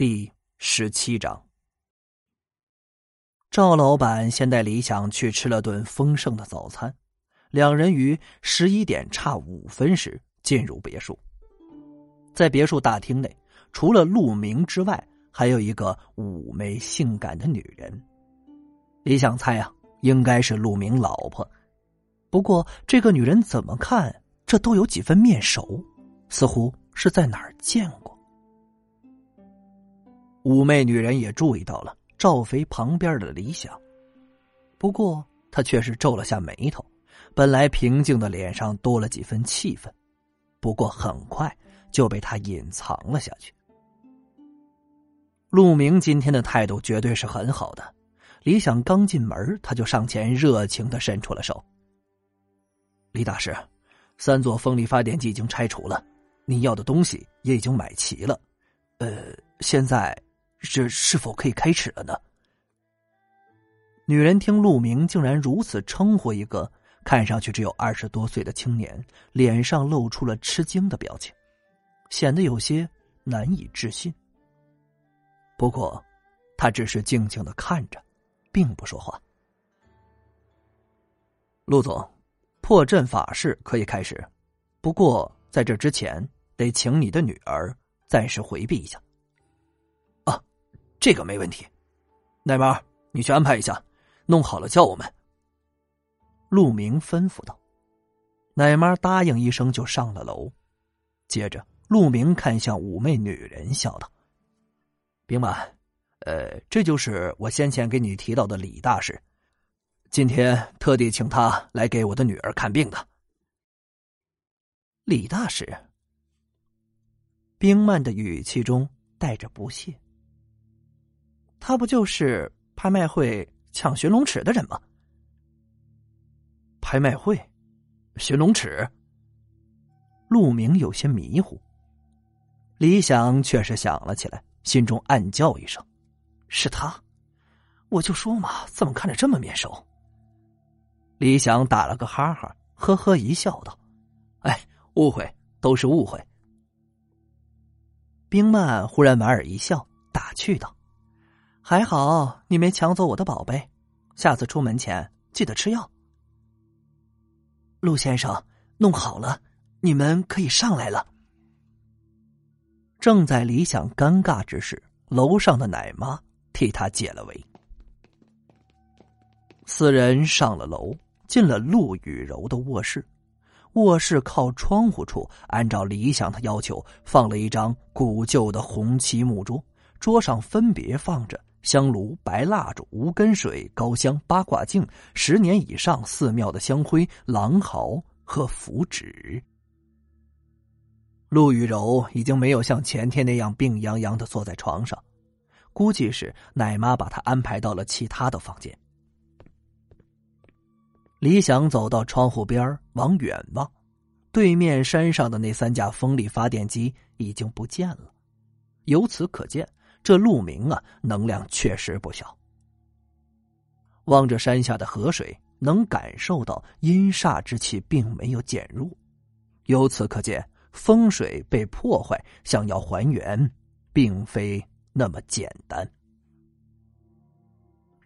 第十七章，赵老板先带李想去吃了顿丰盛的早餐，两人于十一点差五分时进入别墅。在别墅大厅内，除了陆明之外，还有一个妩媚性感的女人。李想猜啊，应该是陆明老婆。不过这个女人怎么看，这都有几分面熟，似乎是在哪儿见过。妩媚女人也注意到了赵飞旁边的李想，不过她却是皱了下眉头，本来平静的脸上多了几分气愤，不过很快就被他隐藏了下去。陆明今天的态度绝对是很好的，李想刚进门，他就上前热情的伸出了手。李大师，三座风力发电机已经拆除了，你要的东西也已经买齐了，呃，现在。这是否可以开始了呢？女人听陆明竟然如此称呼一个看上去只有二十多岁的青年，脸上露出了吃惊的表情，显得有些难以置信。不过，他只是静静的看着，并不说话。陆总，破阵法事可以开始，不过在这之前，得请你的女儿暂时回避一下。这个没问题，奶妈，你去安排一下，弄好了叫我们。陆明吩咐道。奶妈答应一声就上了楼，接着陆明看向妩媚女人，笑道：“冰满，呃，这就是我先前给你提到的李大师，今天特地请他来给我的女儿看病的。”李大师，冰曼的语气中带着不屑。他不就是拍卖会抢寻龙尺的人吗？拍卖会，寻龙尺。陆明有些迷糊，李想却是想了起来，心中暗叫一声：“是他！”我就说嘛，怎么看着这么面熟？李想打了个哈哈，呵呵一笑，道：“哎，误会，都是误会。”冰曼忽然莞尔一笑，打趣道。还好你没抢走我的宝贝，下次出门前记得吃药。陆先生，弄好了，你们可以上来了。正在李想尴尬之时，楼上的奶妈替他解了围。四人上了楼，进了陆雨柔的卧室。卧室靠窗户处，按照李想的要求，放了一张古旧的红漆木桌，桌上分别放着。香炉、白蜡烛、无根水、高香、八卦镜、十年以上寺庙的香灰、狼毫和符纸。陆雨柔已经没有像前天那样病殃殃的坐在床上，估计是奶妈把她安排到了其他的房间。李想走到窗户边往远望，对面山上的那三架风力发电机已经不见了，由此可见。这陆明啊，能量确实不小。望着山下的河水，能感受到阴煞之气并没有减弱。由此可见，风水被破坏，想要还原，并非那么简单。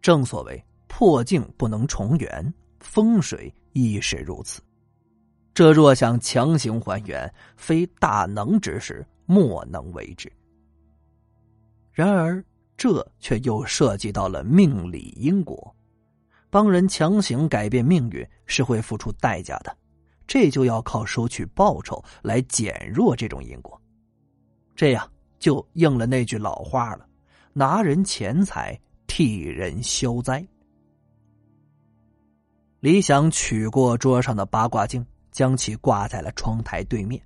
正所谓破镜不能重圆，风水亦是如此。这若想强行还原，非大能之士莫能为之。然而，这却又涉及到了命理因果，帮人强行改变命运是会付出代价的，这就要靠收取报酬来减弱这种因果，这样就应了那句老话了：拿人钱财替人消灾。李想取过桌上的八卦镜，将其挂在了窗台对面，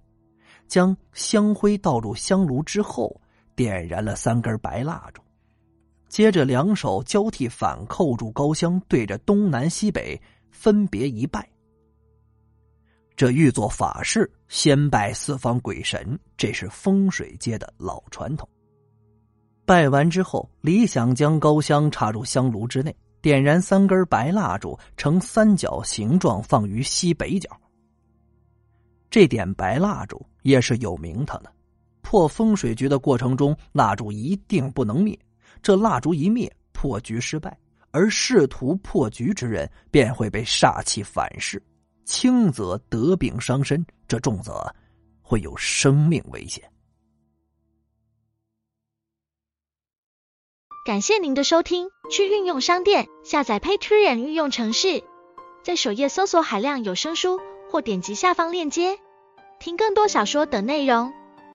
将香灰倒入香炉之后。点燃了三根白蜡烛，接着两手交替反扣住高香，对着东南西北分别一拜。这欲做法事，先拜四方鬼神，这是风水界的老传统。拜完之后，李想将高香插入香炉之内，点燃三根白蜡烛，呈三角形状放于西北角。这点白蜡烛也是有名堂的。破风水局的过程中，蜡烛一定不能灭。这蜡烛一灭，破局失败，而试图破局之人便会被煞气反噬，轻则得病伤身，这重则会有生命危险。感谢您的收听，去运用商店下载 Patreon 运用城市，在首页搜索海量有声书，或点击下方链接听更多小说等内容。